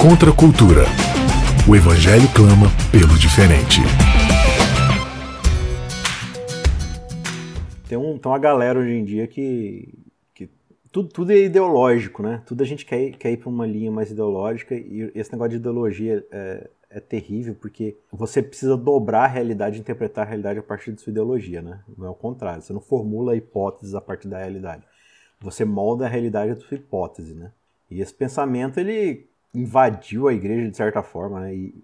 Contra a cultura. O Evangelho clama pelo diferente. Tem, um, tem uma galera hoje em dia que, que tudo, tudo é ideológico, né? Tudo a gente quer, ir- quer ir para uma linha mais ideológica e esse negócio de ideologia é, é terrível porque você precisa dobrar a realidade, interpretar a realidade a partir de sua ideologia, né? Não é o contrário. Você não formula hipóteses a partir da realidade. Você molda a realidade da sua hipótese, né? E esse pensamento ele invadiu a igreja de certa forma, né? E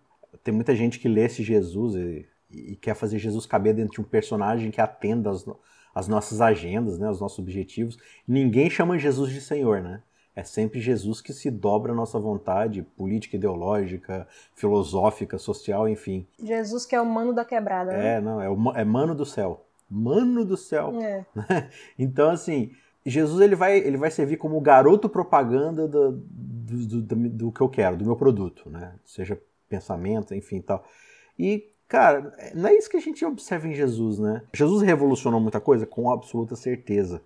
tem muita gente que lê esse Jesus e, e quer fazer Jesus caber dentro de um personagem que atenda no- às nossas agendas, né? Aos nossos objetivos. Ninguém chama Jesus de Senhor, né? É sempre Jesus que se dobra à nossa vontade política, ideológica, filosófica, social, enfim. Jesus que é o mano da quebrada, né? É, não, é, o é mano do céu. Mano do céu. É. Então, assim, Jesus ele vai, ele vai servir como garoto propaganda do, do, do, do- que eu quero, do meu produto, né? Seja pensamento, enfim tal. E, cara, não é isso que a gente observa em Jesus, né? Jesus revolucionou muita coisa, com absoluta certeza.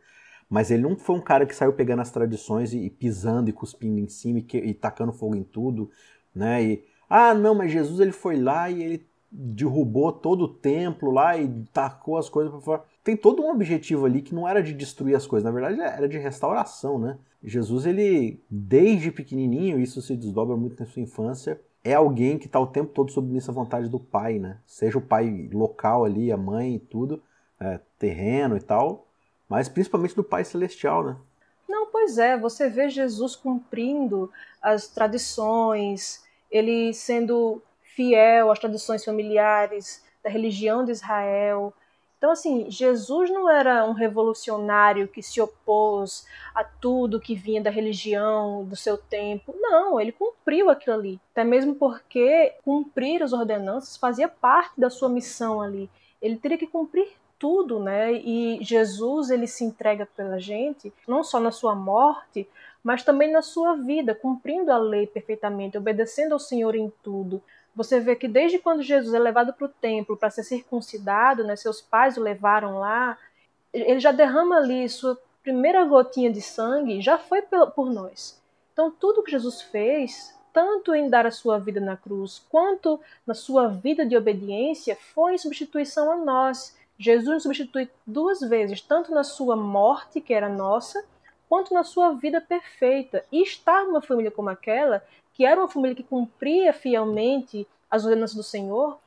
Mas ele não foi um cara que saiu pegando as tradições e, e pisando e cuspindo em cima e, que- e tacando fogo em tudo, né? E, ah, não, mas Jesus ele foi lá e ele derrubou todo o templo lá e tacou as coisas para fora. Tem todo um objetivo ali que não era de destruir as coisas, na verdade era de restauração, né? Jesus, ele, desde pequenininho, isso se desdobra muito na sua infância, é alguém que está o tempo todo submisso à vontade do pai, né? Seja o pai local ali, a mãe e tudo, é, terreno e tal, mas principalmente do pai celestial, né? Não, pois é, você vê Jesus cumprindo as tradições, ele sendo fiel às tradições familiares da religião de Israel. Então, assim, Jesus não era um revolucionário que se opôs a tudo que vinha da religião do seu tempo. Não, ele cumpriu aquilo ali. Até mesmo porque cumprir as ordenanças fazia parte da sua missão ali. Ele teria que cumprir tudo, né? E Jesus ele se entrega pela gente, não só na sua morte, mas também na sua vida, cumprindo a lei perfeitamente, obedecendo ao Senhor em tudo. Você vê que desde quando Jesus é levado para o templo para ser circuncidado, né, seus pais o levaram lá, ele já derrama ali sua primeira gotinha de sangue, já foi por nós. Então tudo que Jesus fez, tanto em dar a sua vida na cruz, quanto na sua vida de obediência, foi em substituição a nós. Jesus nos substitui duas vezes, tanto na sua morte, que era nossa, quanto na sua vida perfeita. E estar numa família como aquela, que era uma família que cumpria fielmente as ordenanças do Senhor,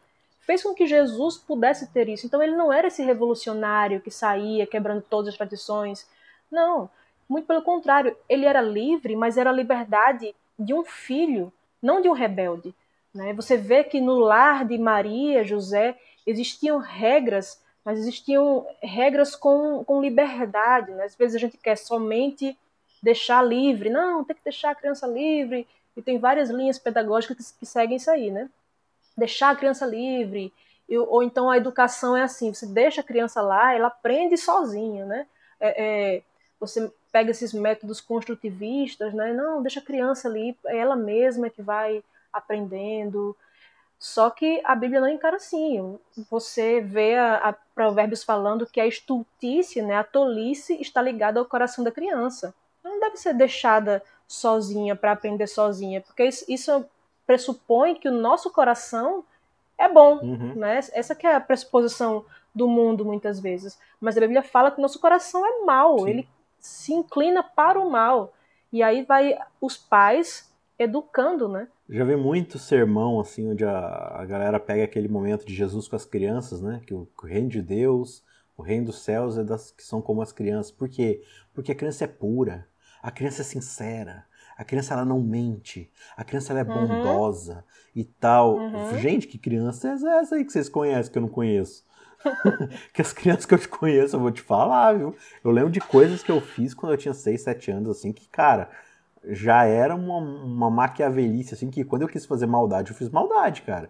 fez com que Jesus pudesse ter isso. Então ele não era esse revolucionário que saía quebrando todas as tradições. Não, muito pelo contrário, ele era livre, mas era a liberdade de um filho, não de um rebelde. Né? Você vê que no lar de Maria, José, existiam regras, mas existiam regras com, com liberdade. Né? Às vezes a gente quer somente deixar livre. Não, tem que deixar a criança livre. E tem várias linhas pedagógicas que, que seguem isso aí, né? Deixar a criança livre. E- ou então a educação é assim, você deixa a criança lá, ela aprende sozinha, né? É, é, você pega esses métodos construtivistas, né? Não, deixa a criança ali, é ela mesma que vai aprendendo. Só que a Bíblia não encara assim. Você vê a, a Provérbios falando que a estultícia, né, a tolice, está ligada ao coração da criança. Ela não deve ser deixada sozinha para aprender sozinha, porque isso, isso pressupõe que o nosso coração é bom, Uhum. né? Essa que é a pressuposição do mundo muitas vezes. Mas a Bíblia fala que o nosso coração é mau, Sim. ele se inclina para o mal. E aí vai os pais educando, né? Já vi muito sermão, assim, onde a, a galera pega aquele momento de Jesus com as crianças, né? Que o, que o reino de Deus, o reino dos céus é das que são como as crianças. Por quê? Porque a criança é pura, a criança é sincera, a criança ela não mente, a criança ela é Uhum. bondosa e tal. Uhum. Gente, que criança é essa aí que vocês conhecem que eu não conheço? que as crianças que eu te conheço, eu vou te falar, viu? Eu lembro de coisas que eu fiz quando eu tinha 6, 7 anos, assim, que, cara, já era uma, uma maquiavelice, assim, que quando eu quis fazer maldade, eu fiz maldade, cara.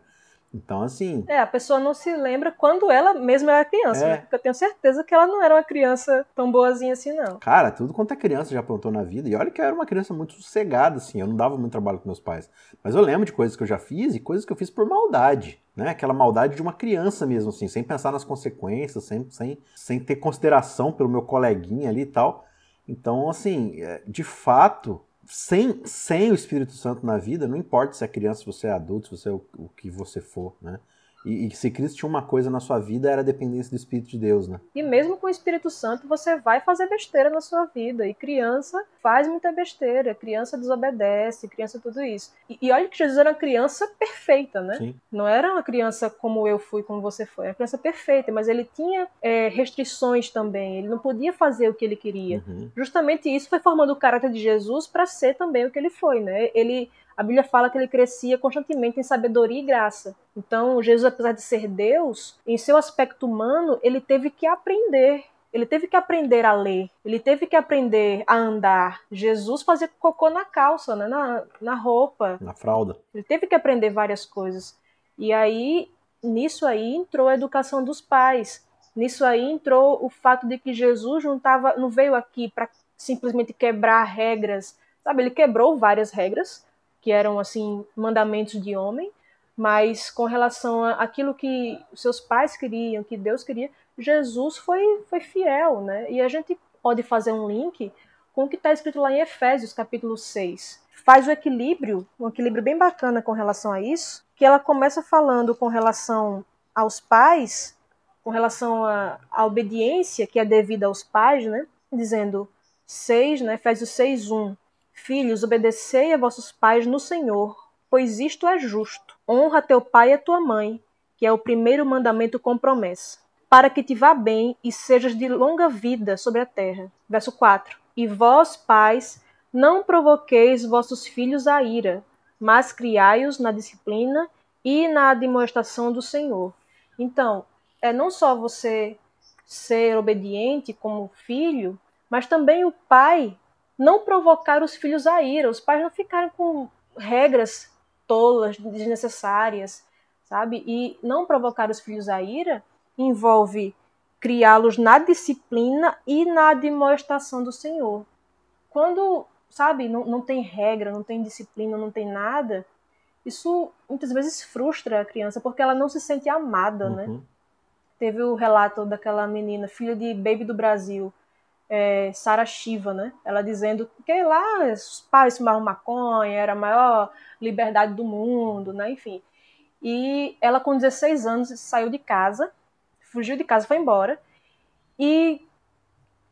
Então, assim, É, a pessoa não se lembra quando ela mesma era criança, É. né? Porque eu tenho certeza que ela não era uma criança tão boazinha assim, não. cara, tudo quanto é criança já aprontou na vida. E olha que eu era uma criança muito sossegada, assim, eu não dava muito trabalho com meus pais. Mas eu lembro de coisas que eu já fiz e coisas que eu fiz por maldade, né? Aquela maldade de uma criança mesmo, assim, sem pensar nas consequências, sem, sem, sem ter consideração pelo meu coleguinha ali e tal. Então, assim, é, de fato, sem, sem o Espírito Santo na vida, não importa se é criança, se você é adulto, se você é o, o que você for, né? E, e, se Cristo tinha uma coisa na sua vida, era a dependência do Espírito de Deus, né? E mesmo com o Espírito Santo, você vai fazer besteira na sua vida. E criança faz muita besteira, criança desobedece, criança tudo isso. E, e olha que Jesus era uma criança perfeita, né? Sim. Não era uma criança como eu fui, como você foi. Era uma criança perfeita, mas ele tinha é, restrições também. Ele não podia fazer o que ele queria. Uhum. Justamente isso foi formando o caráter de Jesus para ser também o que ele foi, né? Ele a Bíblia fala que ele crescia constantemente em sabedoria e graça. Então, Jesus, apesar de ser Deus, em seu aspecto humano, ele teve que aprender. Ele teve que aprender a ler, ele teve que aprender a andar. Jesus fazia cocô na calça, né? na, na roupa. Na fralda. Ele teve que aprender várias coisas. E aí, nisso aí, entrou a educação dos pais. Nisso aí entrou o fato de que Jesus não, tava, não veio aqui para simplesmente quebrar regras. Sabe, ele quebrou várias regras, que eram assim mandamentos de homem, mas com relação àquilo que seus pais queriam, que Deus queria, Jesus foi, foi fiel, né? E a gente pode fazer um link com o que está escrito lá em Efésios, capítulo 6. Faz o equilíbrio, um equilíbrio bem bacana com relação a isso, que ela começa falando com relação aos pais, com relação à obediência que é devida aos pais, né? Dizendo 6, né? Efésios 6, 1. Filhos, obedecei a vossos pais no Senhor, pois isto é justo. Honra teu pai e tua mãe, que é o primeiro mandamento com promessa, para que te vá bem e sejas de longa vida sobre a terra. Verso 4. E vós, pais, não provoqueis vossos filhos a ira, mas criai-os na disciplina e na admoestação do Senhor. Então, é não só você ser obediente como filho, mas também o pai não provocar os filhos a ira, os pais não ficarem com regras tolas, desnecessárias, sabe? E não provocar os filhos a ira envolve criá-los na disciplina e na demonstração do Senhor. Quando, sabe, não, não tem regra, não tem disciplina, não tem nada, isso muitas vezes frustra a criança porque ela não se sente amada, né? uhum. né? Teve o relato daquela menina, filha de Baby do Brasil, é, Sara Shiva, né? Ela dizendo que lá os pais fumavam maconha, era a maior liberdade do mundo, né? Enfim. E ela, com 16 anos, saiu de casa, fugiu de casa, foi embora. E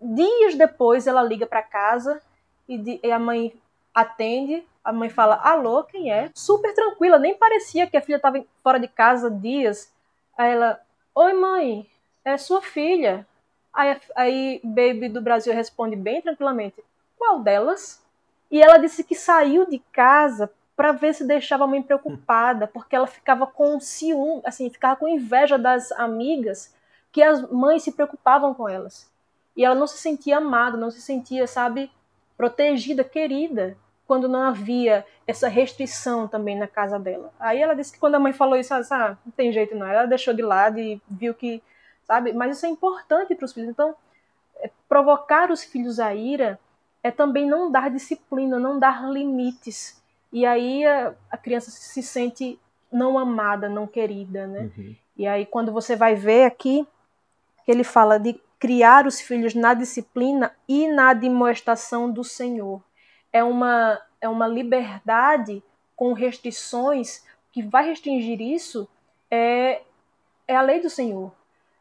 dias depois ela liga para casa e, e a mãe atende. A mãe fala: Alô, quem é? Super tranquila, nem parecia que a filha estava fora de casa dias. Aí ela: Oi, mãe, é sua filha. Aí, aí Baby do Brasil responde bem tranquilamente: Qual delas? E ela disse que saiu de casa para ver se deixava a mãe preocupada, porque ela ficava com ciúme, assim, ficava com inveja das amigas que as mães se preocupavam com elas. E ela não se sentia amada, não se sentia, sabe, protegida, querida, quando não havia essa restrição também na casa dela. Aí ela disse que quando a mãe falou isso, ela disse, ah, não tem jeito não. Ela deixou de lado e viu que sabe? Mas isso é importante para os filhos. Então, é, provocar os filhos a ira é também não dar disciplina, não dar limites. E aí a, a criança se sente não amada, não querida, né? Uhum. E aí quando você vai ver aqui, ele fala de criar os filhos na disciplina e na demonstração do Senhor. É uma, é uma liberdade com restrições, que vai restringir isso é, é a lei do Senhor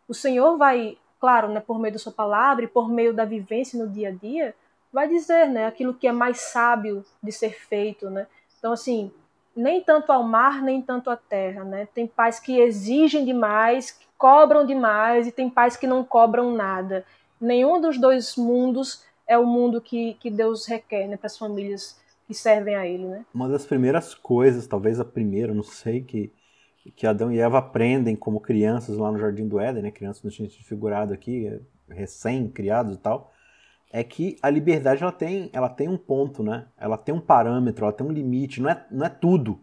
o Senhor vai, claro, né, por meio da sua palavra e por meio da vivência no dia a dia, vai dizer, né, aquilo que é mais sábio de ser feito, né? Então assim, nem tanto ao mar, nem tanto à terra, né? Tem pais que exigem demais, que cobram demais e tem pais que não cobram nada. Nenhum dos dois mundos é o mundo que, que Deus requer, né, para as famílias que servem a ele, né? Uma das primeiras coisas, talvez a primeira, não sei, que que Adão e Eva aprendem como crianças lá no Jardim do Éden, né? crianças no sentido figurado aqui, recém-criados e tal, é que a liberdade ela tem, ela tem um ponto, né? Ela tem um parâmetro, ela tem um limite, não é, não é tudo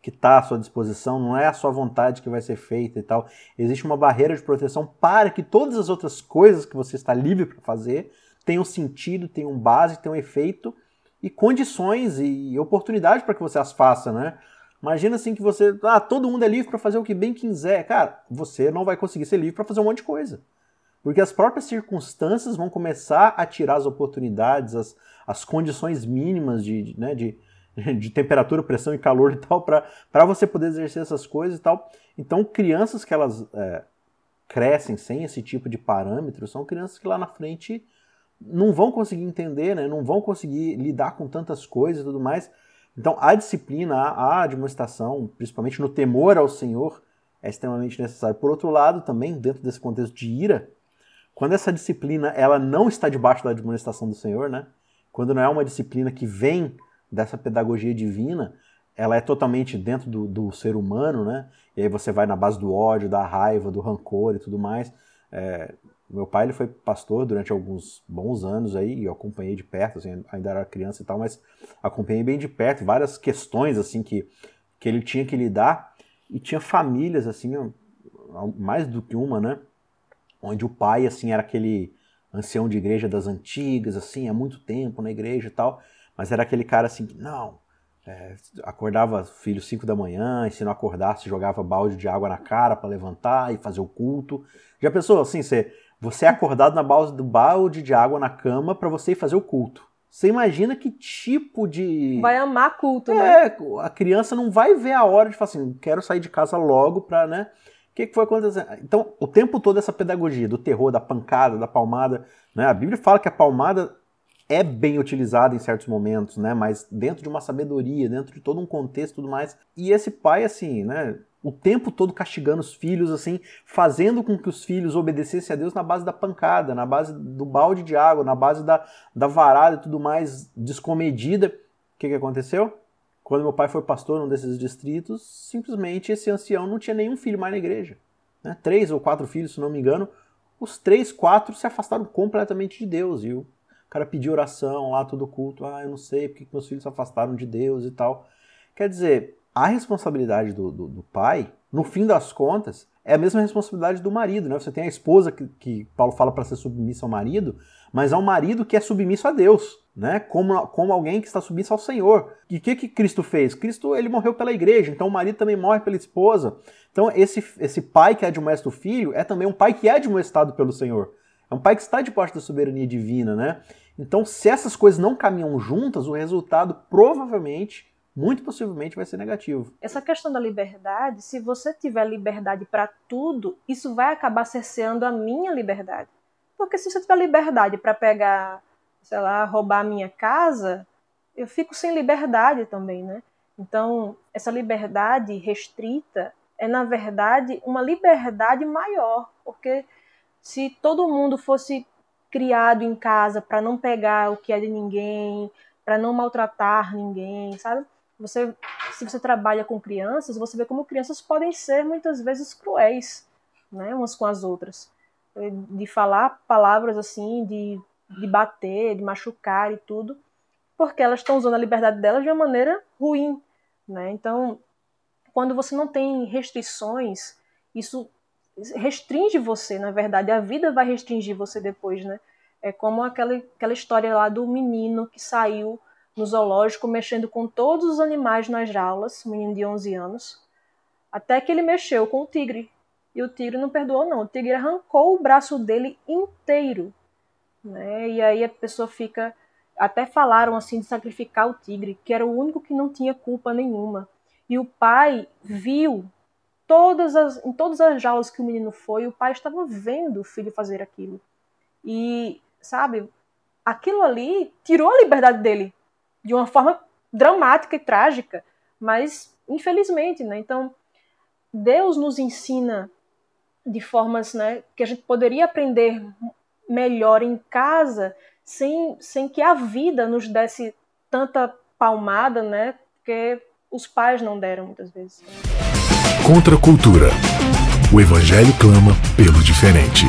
que está à sua disposição, não é a sua vontade que vai ser feita e tal. Existe uma barreira de proteção para que todas as outras coisas que você está livre para fazer tenham sentido, tenham base, tenham efeito e condições e oportunidade para que você as faça, né? Imagina assim que você, ah, todo mundo é livre para fazer o que bem quiser. Cara, você não vai conseguir ser livre para fazer um monte de coisa. Porque as próprias circunstâncias vão começar a tirar as oportunidades, as, as condições mínimas de, de, né, de, de temperatura, pressão e calor e tal, para você poder exercer essas coisas e tal. Então, crianças que elas é, crescem sem esse tipo de parâmetro são crianças que lá na frente não vão conseguir entender, né, não vão conseguir lidar com tantas coisas e tudo mais. Então, a disciplina, a, a admoestação, principalmente no temor ao Senhor, é extremamente necessário. Por outro lado, também, dentro desse contexto de ira, quando essa disciplina ela não está debaixo da admoestação do Senhor, né? Quando não é uma disciplina que vem dessa pedagogia divina, ela é totalmente dentro do, do ser humano, né? E aí você vai na base do ódio, da raiva, do rancor e tudo mais. É, meu pai ele foi pastor durante alguns bons anos aí, eu acompanhei de perto, assim, ainda era criança e tal, mas acompanhei bem de perto várias questões assim que, que ele tinha que lidar e tinha famílias assim, mais do que uma, né? Onde o pai assim era aquele ancião de igreja das antigas, assim, há muito tempo na igreja e tal, mas era aquele cara assim que não, é, acordava filho 5 da manhã, e se não acordasse, jogava balde de água na cara para levantar e fazer o culto. Já pensou assim, você você é acordado na base do balde de água na cama para você ir fazer o culto. Você imagina que tipo de. Vai amar culto, é, né? A criança não vai ver a hora de falar assim, quero sair de casa logo pra, né? O que, que foi acontecendo? Então, o tempo todo essa pedagogia do terror, da pancada, da palmada, né? A Bíblia fala que a palmada é bem utilizada em certos momentos, né? Mas dentro de uma sabedoria, dentro de todo um contexto e tudo mais. E esse pai, assim, né? O tempo todo castigando os filhos, assim, fazendo com que os filhos obedecessem a Deus na base da pancada, na base do balde de água, na base da, da varada e tudo mais descomedida. O que, que aconteceu? Quando meu pai foi pastor num desses distritos, simplesmente esse ancião não tinha nenhum filho mais na igreja. Né? Três ou quatro filhos, se não me engano. Os três, quatro se afastaram completamente de Deus. E o cara pediu oração lá, todo culto. Ah, eu não sei porque meus filhos se afastaram de Deus e tal. Quer dizer, a responsabilidade do, do, do, pai, no fim das contas, é a mesma responsabilidade do marido. Né? Você tem a esposa que, que Paulo fala para ser submissa ao marido, mas é um marido que é submisso a Deus, né? como, como alguém que está submisso ao Senhor. E o que, que Cristo fez? Cristo ele morreu pela igreja, então o marido também morre pela esposa. Então esse, esse pai que é admoesta o filho é também um pai que é admoestado pelo Senhor. É um pai que está debaixo da soberania divina, né? Então, se essas coisas não caminham juntas, o resultado provavelmente muito possivelmente vai ser negativo. Essa questão da liberdade, se você tiver liberdade para tudo, isso vai acabar cerceando a minha liberdade. Porque se você tiver liberdade para pegar, sei lá, roubar a minha casa, eu fico sem liberdade também, né? Então, essa liberdade restrita é, na verdade, uma liberdade maior, porque se todo mundo fosse criado em casa para não pegar o que é de ninguém, para não maltratar ninguém, sabe? Você, se você trabalha com crianças, você vê como crianças podem ser muitas vezes cruéis, né, umas com as outras, de falar palavras assim, de, de bater, de machucar e tudo, porque elas estão usando a liberdade delas de uma maneira ruim, né? Então, quando você não tem restrições, isso restringe você, na verdade, a vida vai restringir você depois, né? É como aquela, aquela história lá do menino que saiu no zoológico mexendo com todos os animais nas jaulas, menino de 11 anos, até que ele mexeu com o tigre. E o tigre não perdoou, não. O tigre arrancou o braço dele inteiro. Né? E aí a pessoa fica. Até falaram assim de sacrificar o tigre, que era o único que não tinha culpa nenhuma. E o pai viu todas as, em todas as jaulas que o menino foi, o pai estava vendo o filho fazer aquilo. E, sabe, aquilo ali tirou a liberdade dele de uma forma dramática e trágica, mas infelizmente, né? Então, Deus nos ensina de formas, né, que a gente poderia aprender melhor em casa, sem, sem que a vida nos desse tanta palmada, né? Porque os pais não deram muitas vezes. Contra a cultura. O evangelho clama pelo diferente.